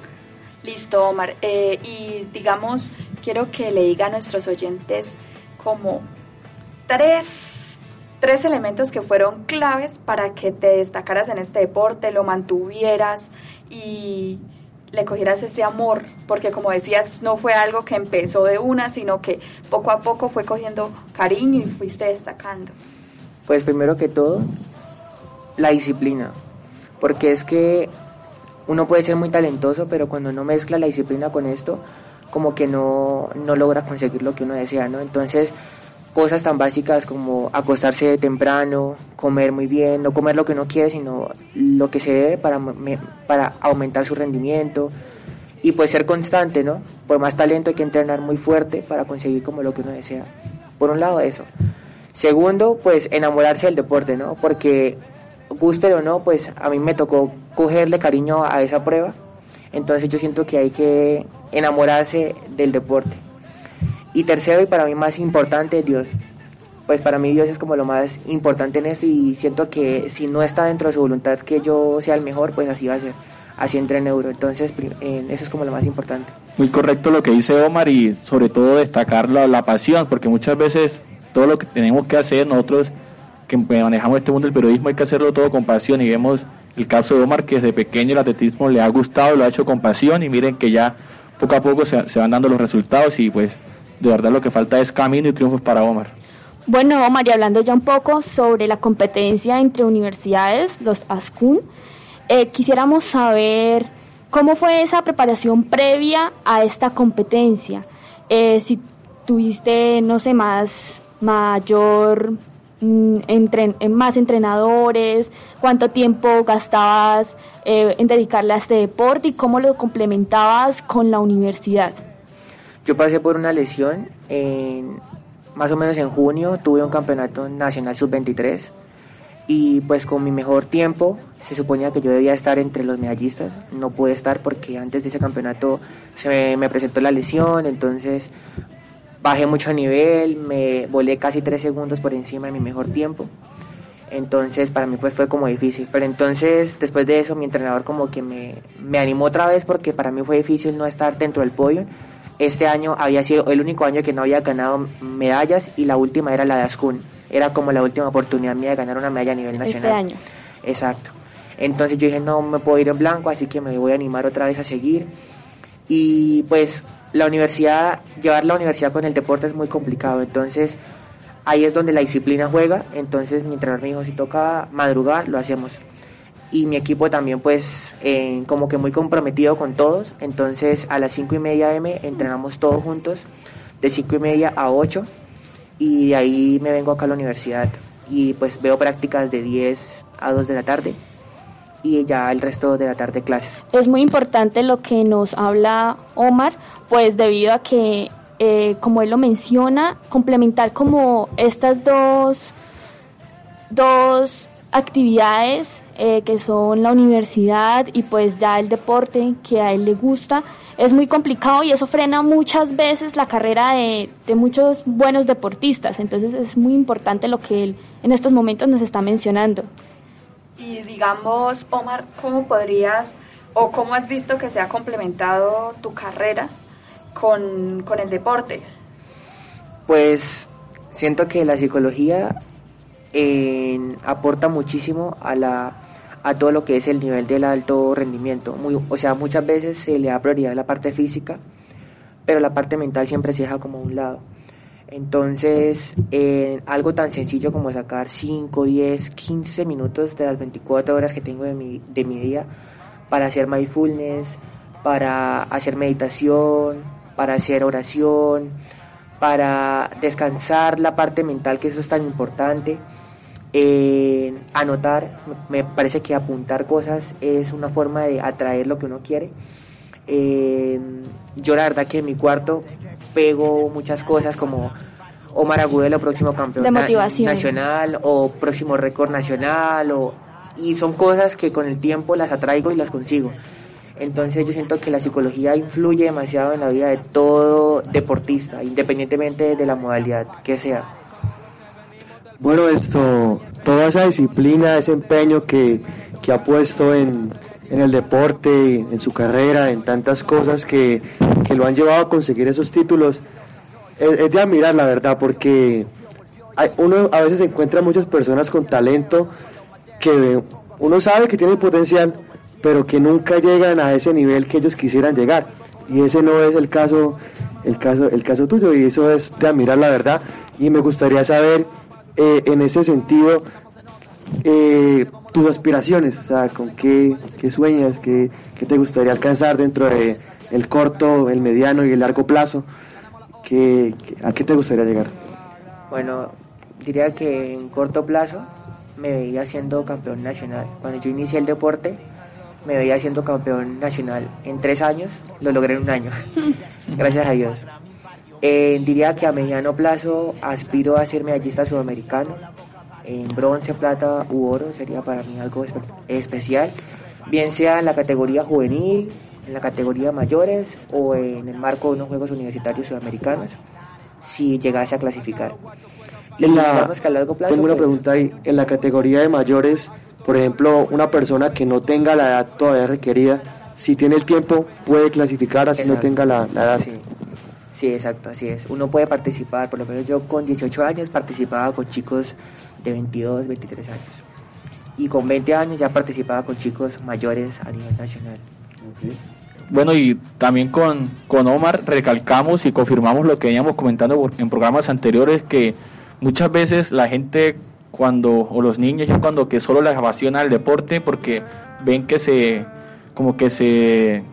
Listo, Omar. Eh, y digamos, quiero que le diga a nuestros oyentes como tres, tres elementos que fueron claves para que te destacaras en este deporte, lo mantuvieras y le cogieras ese amor, porque como decías, no fue algo que empezó de una, sino que poco a poco fue cogiendo cariño y fuiste destacando. Pues primero que todo, la disciplina, porque es que uno puede ser muy talentoso, pero cuando no mezcla la disciplina con esto, como que no, no logra conseguir lo que uno desea, ¿no? Entonces, cosas tan básicas como acostarse temprano, comer muy bien, no comer lo que uno quiere, sino lo que se debe para, para aumentar su rendimiento y pues ser constante, ¿no? Por más talento hay que entrenar muy fuerte para conseguir como lo que uno desea. Por un lado eso. Segundo, pues enamorarse del deporte, ¿no? Porque guste o no, pues a mí me tocó cogerle cariño a esa prueba. Entonces yo siento que hay que enamorarse del deporte. Y tercero, y para mí más importante, Dios. Pues para mí Dios es como lo más importante en esto y siento que si no está dentro de su voluntad que yo sea el mejor, pues así va a ser. Así entra en euro. Entonces, eso es como lo más importante. Muy correcto lo que dice Omar y sobre todo destacar la, la pasión, porque muchas veces todo lo que tenemos que hacer nosotros que manejamos este mundo del periodismo hay que hacerlo todo con pasión y vemos el caso de Omar que desde pequeño el atletismo le ha gustado, lo ha hecho con pasión y miren que ya poco a poco se, se van dando los resultados y pues de verdad lo que falta es camino y triunfos para Omar. Bueno, Omar, y hablando ya un poco sobre la competencia entre universidades, los ASCUN, eh, quisiéramos saber cómo fue esa preparación previa a esta competencia. Eh, si tuviste, no sé, más mayor mm, más entrenadores, cuánto tiempo gastabas eh, en dedicarle a este deporte y cómo lo complementabas con la universidad. Yo pasé por una lesión, en, más o menos en junio tuve un campeonato nacional sub-23 y pues con mi mejor tiempo se suponía que yo debía estar entre los medallistas, no pude estar porque antes de ese campeonato se me, presentó la lesión, entonces bajé mucho nivel, me volé casi tres segundos por encima de mi mejor tiempo. Entonces para mí pues fue como difícil. Pero entonces después de eso mi entrenador como que me, me animó otra vez porque para mí fue difícil no estar dentro del podio este año había sido el único año que no había ganado medallas y la última era la de Ascun. Era como la última oportunidad mía de ganar una medalla a nivel este nacional. Este año. Exacto. Entonces yo dije, no me puedo ir en blanco, así que me voy a animar otra vez a seguir. Y pues la universidad, llevar la universidad con el deporte es muy complicado. Entonces ahí es donde la disciplina juega. Entonces mi entrenador me dijo, si toca madrugar, lo hacemos y mi equipo también pues eh, como que muy comprometido con todos. Entonces a las 5 y media M entrenamos todos juntos de 5 y media a 8 y de ahí me vengo acá a la universidad y pues veo prácticas de 10 a 2 de la tarde y ya el resto de la tarde clases. Es muy importante lo que nos habla Omar, pues debido a que, eh, como él lo menciona, complementar como estas dos, dos actividades eh, que son la universidad y pues ya el deporte que a él le gusta, es muy complicado y eso frena muchas veces la carrera de, de muchos buenos deportistas. Entonces es muy importante lo que él en estos momentos nos está mencionando. Y digamos, Omar, ¿cómo podrías o cómo has visto que se ha complementado tu carrera con, con el deporte? Pues siento que la psicología aporta muchísimo a la a todo lo que es el nivel del alto rendimiento. Muy, o sea, muchas veces se le da prioridad a la parte física, pero la parte mental siempre se deja como a un lado. Entonces, algo tan sencillo como sacar 5, 10, 15 minutos de las 24 horas que tengo de mi, de mi día para hacer mindfulness, para hacer meditación, para hacer oración, para descansar la parte mental, que eso es tan importante eh, anotar, me parece que apuntar cosas es una forma de atraer lo que uno quiere. Eh, yo la verdad que en mi cuarto pego muchas cosas como Omar Agudelo, próximo campeón nacional o próximo récord nacional o, y son cosas que con el tiempo las atraigo y las consigo. Entonces yo siento que la psicología influye demasiado en la vida de todo deportista, independientemente de la modalidad que sea. Bueno, esto, toda esa disciplina, ese empeño que, ha puesto en, el deporte, en su carrera, en tantas cosas que, lo han llevado a conseguir esos títulos, es, de admirar, la verdad, porque hay, uno a veces encuentra muchas personas con talento que uno sabe que tienen potencial, pero que nunca llegan a ese nivel que ellos quisieran llegar. Y ese no es el caso, el caso, el caso tuyo, y eso es de admirar, la verdad. Y me gustaría saber eh, en ese sentido eh, tus aspiraciones, o sea, con qué, sueñas, qué, te gustaría alcanzar dentro de el corto, el mediano y el largo plazo, ¿Qué, ¿a qué te gustaría llegar? Bueno, diría que en corto plazo me veía siendo campeón nacional. Cuando yo inicié el deporte, me veía siendo campeón nacional. En tres años lo logré en un año, gracias a Dios. Eh, diría que a mediano plazo aspiro a ser medallista sudamericano. En bronce, plata u oro sería para mí algo especial. Bien sea en la categoría juvenil, en la categoría mayores o en el marco de unos Juegos Universitarios Sudamericanos, si llegase a clasificar. En la, que a largo plazo, tengo una pues, pregunta ahí. En la categoría de mayores, por ejemplo, una persona que no tenga la edad todavía requerida, si tiene el tiempo, puede clasificar así no tenga la, la edad. Sí. Sí, exacto, así es. Uno puede participar, por lo menos yo con 18 años participaba con chicos de 22, 23 años. Y con 20 años ya participaba con chicos mayores a nivel nacional. Bueno, y también con, con Omar recalcamos y confirmamos lo que veníamos comentando en programas anteriores, que muchas veces la gente cuando, o los niños ya cuando que solo les apasiona el deporte porque ven que se, como que se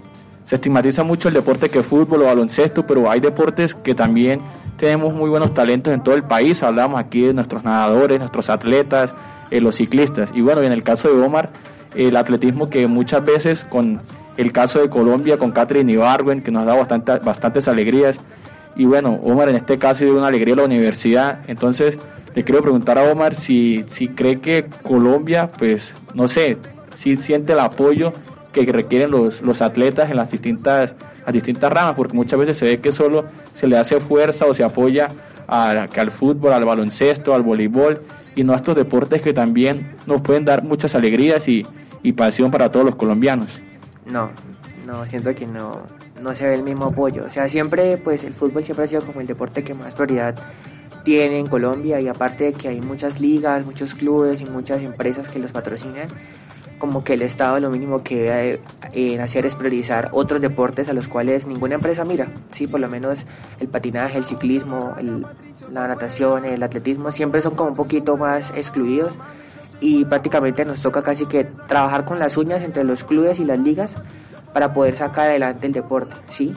se estigmatiza mucho el deporte que fútbol o baloncesto, pero hay deportes que también tenemos muy buenos talentos en todo el país. Hablamos aquí de nuestros nadadores, nuestros atletas, eh, los ciclistas. Y bueno, en el caso de Omar, el atletismo que muchas veces con el caso de Colombia, con Catherine Ibarwen, que nos da bastante, bastantes alegrías. Y bueno, Omar en este caso dio una alegría a la universidad. Entonces, le quiero preguntar a Omar si, si cree que Colombia, pues, no sé, si siente el apoyo que requieren los, los atletas en las distintas, las distintas ramas, porque muchas veces se ve que solo se le hace fuerza o se apoya a, al fútbol, al baloncesto, al voleibol y no a estos deportes que también nos pueden dar muchas alegrías y, y pasión para todos los colombianos. No, no, siento que no, no se ve el mismo apoyo. O sea, siempre, pues el fútbol siempre ha sido como el deporte que más prioridad tiene en Colombia y aparte de que hay muchas ligas, muchos clubes y muchas empresas que los patrocinan, como que el Estado lo mínimo que debe eh, hacer es priorizar otros deportes a los cuales ninguna empresa mira. Sí, por lo menos el patinaje, el ciclismo, la natación, el atletismo siempre son como un poquito más excluidos y prácticamente nos toca casi que trabajar con las uñas entre los clubes y las ligas para poder sacar adelante el deporte, ¿sí?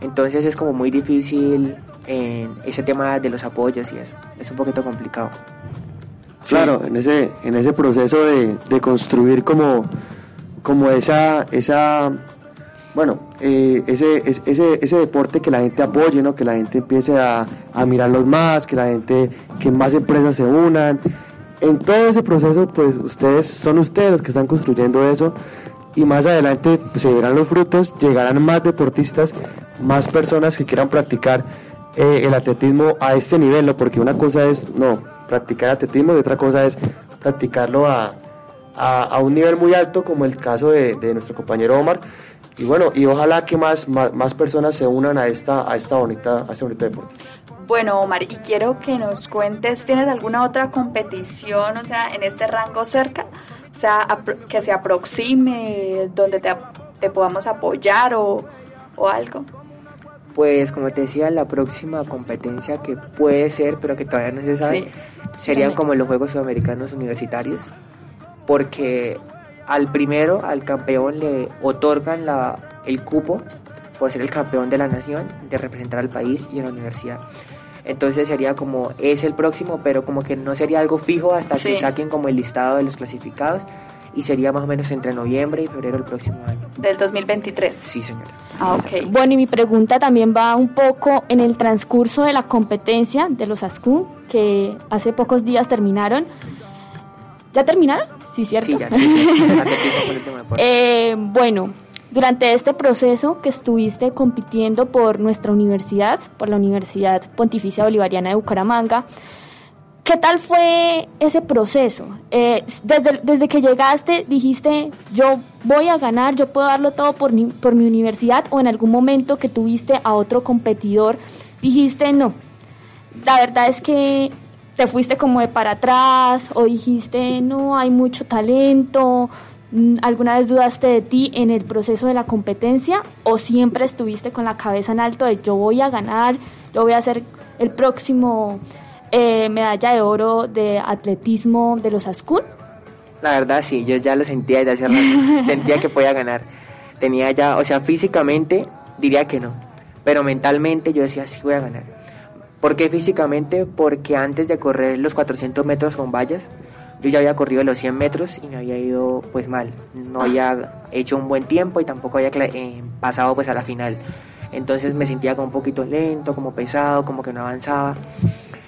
Entonces es como muy difícil en ese tema de los apoyos y eso, es un poquito complicado. Claro, en ese, en ese proceso de, de construir como, como esa, esa bueno, eh, ese, ese, ese deporte que la gente apoye, ¿no? que la gente empiece a, a mirarlos más, que la gente, que más empresas se unan. En todo ese proceso, pues ustedes son ustedes los que están construyendo eso y más adelante pues, se verán los frutos, llegarán más deportistas, más personas que quieran practicar eh, el atletismo a este nivel, ¿no? porque una cosa es, no, practicar atletismo y otra cosa es practicarlo a, a, un nivel muy alto como el caso de, de, nuestro compañero Omar y bueno y ojalá que más, más, personas se unan a esta a esta bonita a este bonito deporte Bueno, Omar, y quiero que nos cuentes, ¿tienes alguna otra competición, o sea, en este rango cerca? O sea, que se aproxime, donde te, te podamos apoyar o, o algo. Pues como te decía, la próxima competencia que puede ser, pero que todavía no se sabe, serían como los Juegos Sudamericanos Universitarios, porque al primero, al campeón, le otorgan la, el cupo por ser el campeón de la nación, de representar al país y a la universidad. Entonces sería como, es el próximo, pero como que no sería algo fijo hasta que saquen como el listado de los clasificados y sería más o menos entre noviembre y febrero del próximo año. ¿Del 2023? Sí, señora. Ah, ok. Bueno, y mi pregunta también va un poco en el transcurso de la competencia de los ASCU, que hace pocos días terminaron. ¿Ya terminaron? Sí, cierto. Sí, ya, sí, eh, bueno, durante este proceso que estuviste compitiendo por nuestra universidad, por la Universidad Pontificia Bolivariana de Bucaramanga, ¿Qué tal fue ese proceso? Eh, desde, desde que llegaste dijiste, yo voy a ganar, yo puedo darlo todo por mi, por mi universidad o en algún momento que tuviste a otro competidor, dijiste, no, la verdad es que te fuiste como de para atrás o dijiste, no, hay mucho talento, mm, ¿alguna vez dudaste de ti en el proceso de la competencia o siempre estuviste con la cabeza en alto de yo voy a ganar, yo voy a ser el próximo eh, medalla de oro de atletismo de los Ascun? La verdad sí, yo ya lo sentía desde hace rato, sentía que podía ganar. Tenía ya, o sea, físicamente diría que no, pero mentalmente yo decía sí voy a ganar. ¿Por qué físicamente? Porque antes de correr los 400 metros con vallas, yo ya había corrido los 100 metros y me había ido pues mal. No había hecho un buen tiempo y tampoco había eh, pasado pues a la final. Entonces me sentía como un poquito lento, como pesado, como que no avanzaba.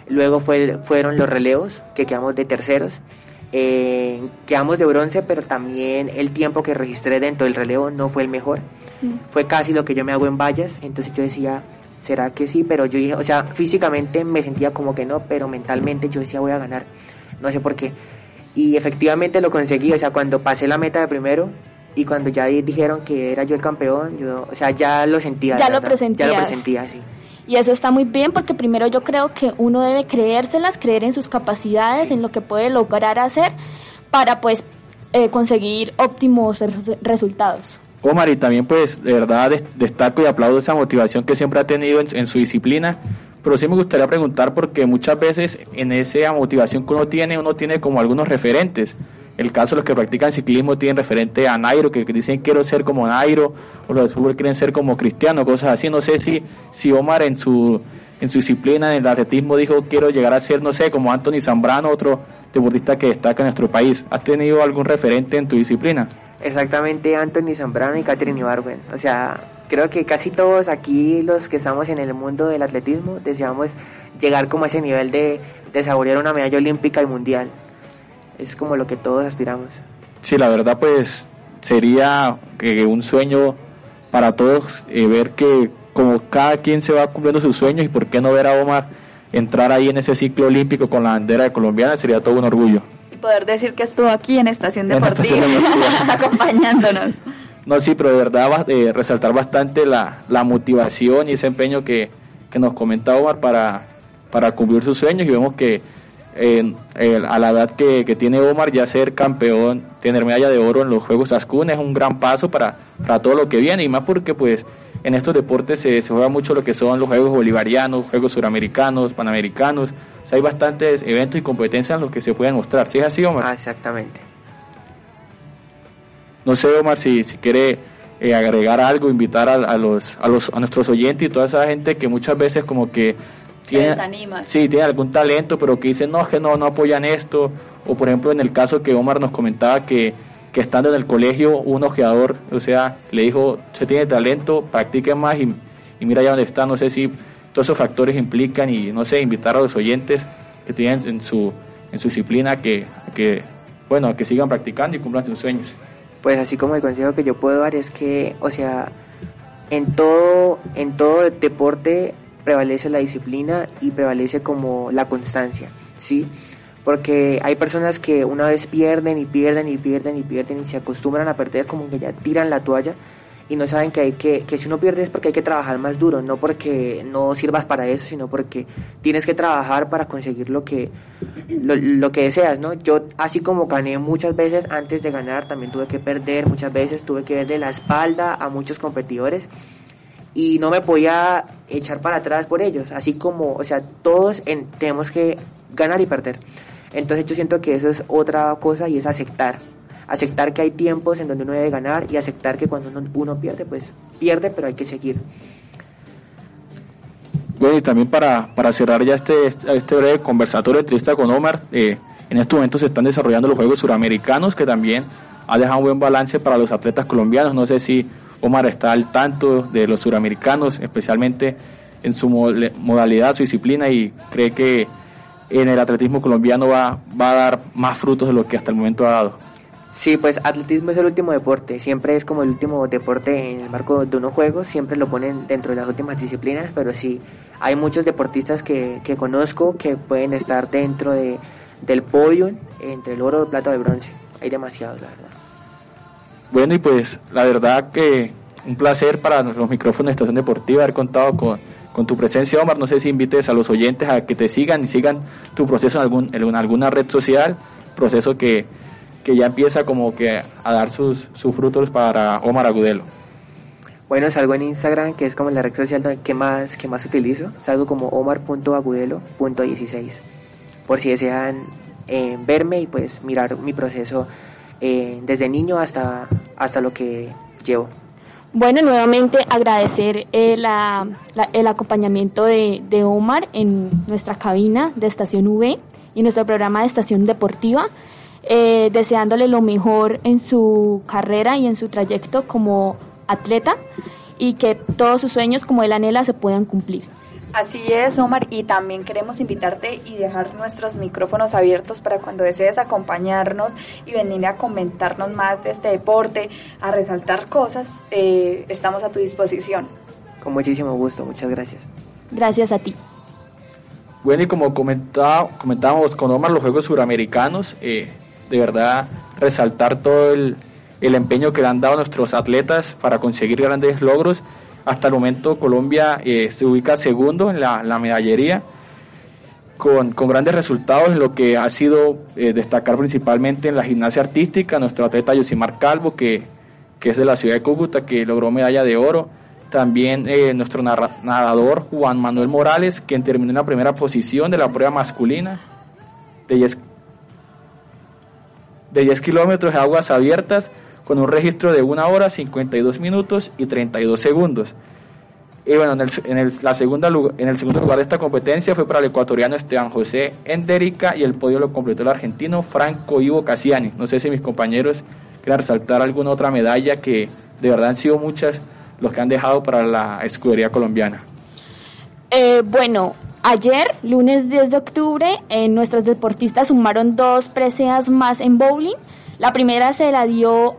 Luego fue, fueron los relevos, que quedamos de terceros. Eh, quedamos de bronce, pero también el tiempo que registré dentro del relevo no fue el mejor. Mm. Fue casi lo que yo me hago en vallas, entonces yo decía, ¿será que sí? Pero yo dije, o sea, físicamente me sentía como que no, pero mentalmente yo decía, voy a ganar. No sé por qué. Y efectivamente lo conseguí, o sea, cuando pasé la meta de primero y cuando ya dijeron que era yo el campeón, yo, o sea, ya lo sentía. Ya lo presentía. Ya lo presentía, sí. Y eso está muy bien porque primero yo creo que uno debe creérselas, creer en sus capacidades, en lo que puede lograr hacer para pues eh, conseguir óptimos resultados. Omar, y también pues de verdad destaco y aplaudo esa motivación que siempre ha tenido en, su disciplina, pero sí me gustaría preguntar porque muchas veces en esa motivación que uno tiene, uno tiene como algunos referentes el caso de los que practican ciclismo tienen referente a Nairo, que dicen quiero ser como Nairo, o los de fútbol quieren ser como Cristiano, cosas así. No sé si, si Omar en su, en su disciplina, en el atletismo, dijo quiero llegar a ser, no sé, como Anthony Zambrano, otro deportista que destaca en nuestro país. ¿Has tenido algún referente en tu disciplina? Exactamente, Anthony Zambrano y Catherine Ibargüen. O sea, creo que casi todos aquí los que estamos en el mundo del atletismo deseamos llegar como a ese nivel de, de saborear una medalla olímpica y mundial es como lo que todos aspiramos. Sí, la verdad pues sería que un sueño para todos eh, ver que como cada quien se va cumpliendo sus sueños y por qué no ver a Omar entrar ahí en ese ciclo olímpico con la bandera de colombiana sería todo un orgullo. Y poder decir que estuvo aquí en Estación Deportiva, acompañándonos. No, sí, pero de verdad eh, resaltar bastante la, la motivación y ese empeño que, que nos comenta Omar para, para cumplir sus sueños y vemos que a la edad que, tiene Omar, ya ser campeón, tener medalla de oro en los Juegos Ascun es un gran paso para, para todo lo que viene y más porque pues en estos deportes se, se, juega mucho lo que son los Juegos Bolivarianos, Juegos Suramericanos, Panamericanos, hay bastantes eventos y competencias en los que se pueden mostrar, ¿sí es así Omar? Ah, exactamente. No sé Omar si, si quiere eh, agregar algo, invitar a, a, los, a, los, a nuestros oyentes y toda esa gente que muchas veces como que tiene, sí, tiene algún talento, pero que dicen, no, que no, no apoyan esto. O por ejemplo, en el caso que Omar nos comentaba que, que estando en el colegio, un ojeador, o sea, le dijo, se tiene talento, practique más y, mira ya dónde está. No sé si todos esos factores implican y, no sé, invitar a los oyentes que tienen en su, en su disciplina que, que, bueno, que sigan practicando y cumplan sus sueños. Pues así como el consejo que yo puedo dar es que, o sea, en todo, en todo deporte prevalece la disciplina y prevalece como la constancia, ¿sí? Porque hay personas que una vez pierden y pierden y pierden y pierden y se acostumbran a perder como que ya tiran la toalla y no saben que hay que, que si uno pierde es porque hay que trabajar más duro, no porque no sirvas para eso, sino porque tienes que trabajar para conseguir lo que, lo, lo que deseas, ¿no? Yo, así como gané muchas veces antes de ganar, también tuve que perder muchas veces, tuve que verle la espalda a muchos competidores y no me podía echar para atrás por ellos, así como, o sea, todos en, tenemos que ganar y perder. Entonces yo siento que eso es otra cosa y es aceptar. Aceptar que hay tiempos en donde uno debe ganar y aceptar que cuando uno, uno pierde, pues pierde, pero hay que seguir. Bueno, y también para, para cerrar ya este, este breve conversatorio entrevista con Omar, eh, en estos momentos se están desarrollando los Juegos Suramericanos, que también ha dejado un buen balance para los atletas colombianos. No sé si Omar está al tanto de los suramericanos, especialmente en su modalidad, su disciplina, y cree que en el atletismo colombiano va, va a dar más frutos de lo que hasta el momento ha dado. Sí, pues atletismo es el último deporte, siempre es como el último deporte en el marco de unos juegos, siempre lo ponen dentro de las últimas disciplinas, pero sí, hay muchos deportistas que, que conozco que pueden estar dentro de, del podio entre el oro, el plata y el bronce, hay demasiados, la verdad. Bueno, y pues la verdad que un placer para los micrófonos de Estación Deportiva haber contado con, con tu presencia, Omar. No sé si invites a los oyentes a que te sigan y sigan tu proceso en, algún, en alguna red social, proceso que que ya empieza como que a dar sus, sus frutos para Omar Agudelo. Bueno, salgo en Instagram, que es como la red social que más, que más utilizo. Salgo como omar.agudelo.16. Por si desean eh, verme y pues mirar mi proceso eh, desde niño hasta, hasta lo que llevo. Bueno, nuevamente agradecer eh, la, el acompañamiento de, de Omar en nuestra cabina de Estación V y nuestro programa de Estación Deportiva eh, deseándole lo mejor en su carrera y en su trayecto como atleta y que todos sus sueños como él anhela se puedan cumplir. Así es, Omar, y también queremos invitarte y dejar nuestros micrófonos abiertos para cuando desees acompañarnos y venir a comentarnos más de este deporte, a resaltar cosas, eh, estamos a tu disposición. Con muchísimo gusto, muchas gracias. Gracias a ti. Bueno, y como comentaba, comentábamos con Omar, los Juegos Suramericanos, eh, de verdad resaltar todo el, empeño que le han dado nuestros atletas para conseguir grandes logros. Hasta el momento Colombia eh, se ubica segundo en la, medallería, con, grandes resultados en lo que ha sido eh, destacar principalmente en la gimnasia artística, nuestro atleta Yosimar Calvo, que, es de la ciudad de Cúcuta, que logró medalla de oro. También eh, nuestro nadador Juan Manuel Morales, quien terminó en la primera posición de la prueba masculina de de 10 kilómetros de aguas abiertas con un registro de 1 hora 52 minutos y 32 segundos. Y bueno, en el, en el, la segunda, en el segundo lugar de esta competencia fue para el ecuatoriano Esteban José Enderica y el podio lo completó el argentino Franco Ivo Cassiani. No sé si mis compañeros quieren resaltar alguna otra medalla que de verdad han sido muchas los que han dejado para la escudería colombiana. Eh, bueno, Ayer, lunes 10 de octubre, eh, nuestros deportistas sumaron dos preseas más en bowling. La primera se la, dio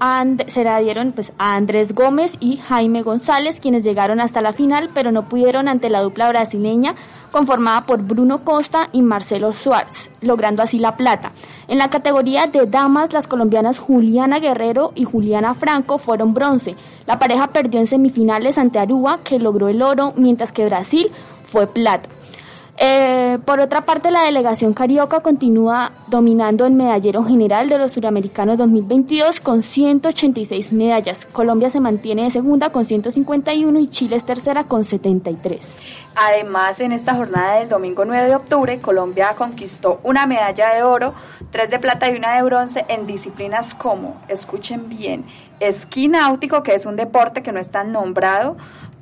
se la dieron pues, a Andrés Gómez y Jaime González, quienes llegaron hasta la final, pero no pudieron ante la dupla brasileña conformada por Bruno Costa y Marcelo Suárez, logrando así la plata. En la categoría de damas, las colombianas Juliana Guerrero y Juliana Franco fueron bronce. La pareja perdió en semifinales ante Aruba, que logró el oro, mientras que Brasil fue plata. Eh, por otra parte, la delegación carioca continúa dominando el medallero general de los suramericanos 2022 con 186 medallas. Colombia se mantiene de segunda con 151 y Chile es tercera con 73. Además, en esta jornada del domingo 9 de octubre, Colombia conquistó una medalla de oro, tres de plata y una de bronce en disciplinas como, escuchen bien, esquí náutico, que es un deporte que no está nombrado,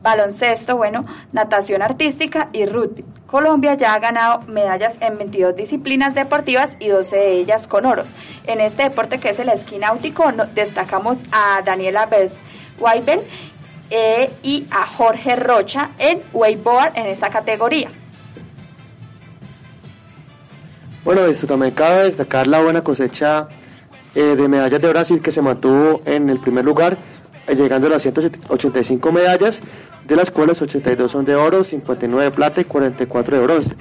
baloncesto, bueno, natación artística y rugby. Colombia ya ha ganado medallas en 22 disciplinas deportivas y 12 de ellas con oros. En este deporte que es el esquí náutico destacamos a Daniela Bess Weibel eh, y a Jorge Rocha en wakeboard en esta categoría. Bueno, esto también cabe destacar la buena cosecha eh, de medallas de Brasil que se mantuvo en el primer lugar, llegando a las 185 medallas, de las cuales 82 son de oro, 59 de plata y 44 de bronce.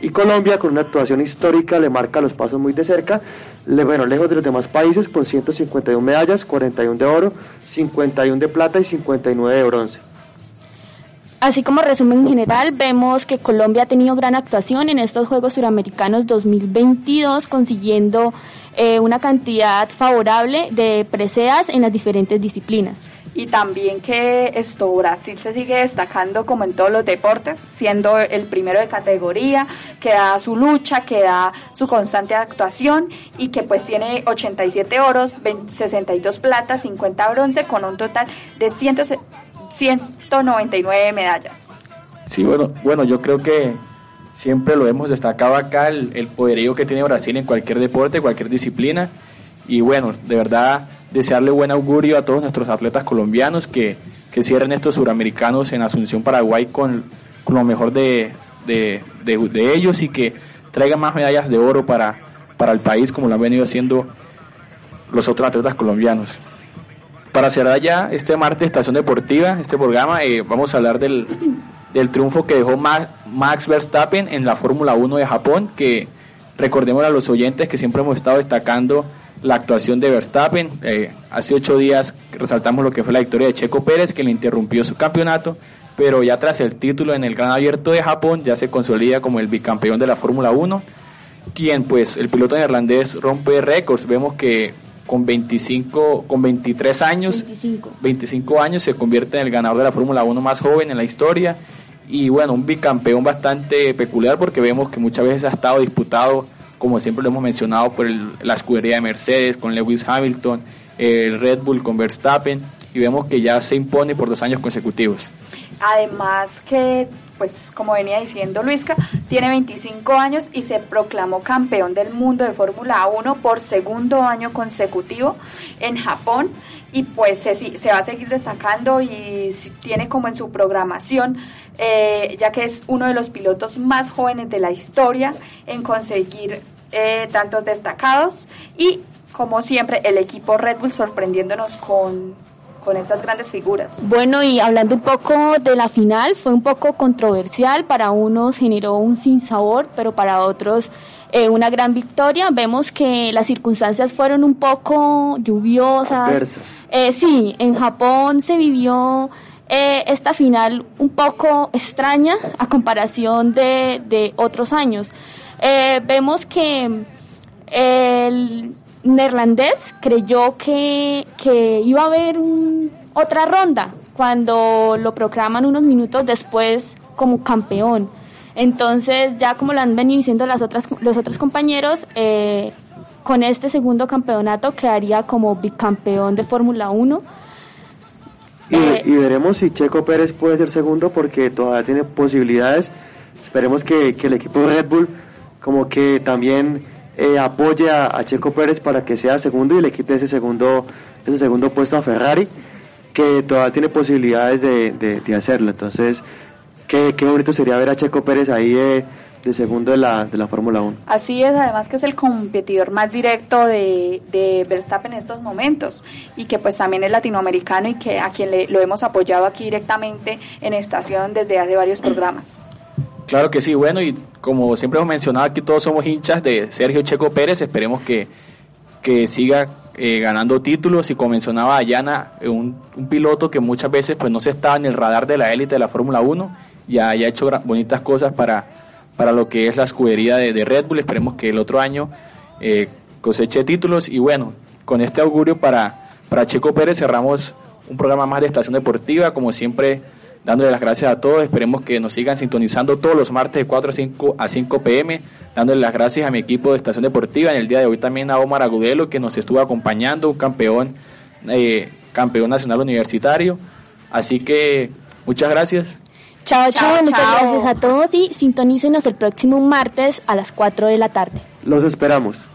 Y Colombia, con una actuación histórica, le marca los pasos muy de cerca. Le, bueno, lejos de los demás países, con 151 medallas, 41 de oro, 51 de plata y 59 de bronce. Así como resumen general, vemos que Colombia ha tenido gran actuación en estos Juegos Suramericanos 2022, consiguiendo eh, una cantidad favorable de preseas en las diferentes disciplinas. Y también que esto Brasil se sigue destacando como en todos los deportes, siendo el primero de categoría, que da su lucha, que da su constante actuación y que pues tiene 87 oros, 62 platas, 50 bronce con un total de 100, 199 medallas. Sí, bueno, bueno, yo creo que siempre lo hemos destacado acá, el, poderío que tiene Brasil en cualquier deporte, cualquier disciplina. Y bueno, de verdad, desearle buen augurio a todos nuestros atletas colombianos que, que cierren estos suramericanos en Asunción, Paraguay, con, lo mejor de, de, de, ellos y que traigan más medallas de oro para, para el país, como lo han venido haciendo los otros atletas colombianos. Para cerrar ya este martes Estación Deportiva, este programa, eh, vamos a hablar del, del triunfo que dejó Max Verstappen en la Fórmula 1 de Japón, que recordemos a los oyentes que siempre hemos estado destacando la actuación de Verstappen. Eh, hace ocho días resaltamos lo que fue la victoria de Checo Pérez, que le interrumpió su campeonato, pero ya tras el título en el Gran Abierto de Japón ya se consolida como el bicampeón de la Fórmula 1, quien pues el piloto neerlandés rompe récords. Vemos que con 25, con 23 años, 25. años se convierte en el ganador de la Fórmula 1 más joven en la historia y bueno, un bicampeón bastante peculiar porque vemos que muchas veces ha estado disputado, como siempre lo hemos mencionado, por la escudería de Mercedes, con Lewis Hamilton, el Red Bull con Verstappen y vemos que ya se impone por dos años consecutivos. Además que pues como venía diciendo Luisca, tiene 25 años y se proclamó campeón del mundo de Fórmula 1 por segundo año consecutivo en Japón. Y pues se, va a seguir destacando y tiene como en su programación, eh, ya que es uno de los pilotos más jóvenes de la historia en conseguir eh, tantos destacados. Y como siempre el equipo Red Bull sorprendiéndonos con con estas grandes figuras. Bueno, y hablando un poco de la final, fue un poco controversial, para unos generó un sinsabor, pero para otros eh, una gran victoria. Vemos que las circunstancias fueron un poco lluviosas. Eh, sí, en Japón se vivió eh, esta final un poco extraña a comparación de, de otros años. Eh, vemos que el neerlandés creyó que, que iba a haber otra ronda cuando lo proclaman unos minutos después como campeón. Entonces, ya como lo han venido diciendo las otras, los otros compañeros, eh, con este segundo campeonato quedaría como bicampeón de Fórmula 1. Eh, y, veremos si Checo Pérez puede ser segundo porque todavía tiene posibilidades. Esperemos que, que el equipo Red Bull como que también eh, apoye a, Checo Pérez para que sea segundo y le quite ese segundo, ese segundo puesto a Ferrari, que todavía tiene posibilidades de, hacerlo. Entonces, qué, qué, bonito sería ver a Checo Pérez ahí de, segundo de la, de la Fórmula 1. Así es, además que es el competidor más directo de, de, Verstappen en estos momentos y que pues también es latinoamericano y que a quien le, lo hemos apoyado aquí directamente en estación desde hace varios programas. Claro que sí, bueno, y como siempre hemos mencionado, aquí todos somos hinchas de Sergio Checo Pérez, esperemos que, que siga eh, ganando títulos y como mencionaba Ayana, eh, un, un, piloto que muchas veces pues no se estaba en el radar de la élite de la Fórmula 1 y haya hecho bonitas cosas para, para lo que es la escudería de, Red Bull, esperemos que el otro año eh, coseche títulos y bueno, con este augurio para, para Checo Pérez cerramos un programa más de Estación Deportiva, como siempre dándole las gracias a todos. Esperemos que nos sigan sintonizando todos los martes de 4 a 5, a 5 pm, dándole las gracias a mi equipo de Estación Deportiva. En el día de hoy también a Omar Agudelo, que nos estuvo acompañando, un campeón, eh, campeón nacional universitario. Así que muchas gracias. Chao, chao, muchas gracias a todos y sintonícenos el próximo martes a las 4 de la tarde. Los esperamos.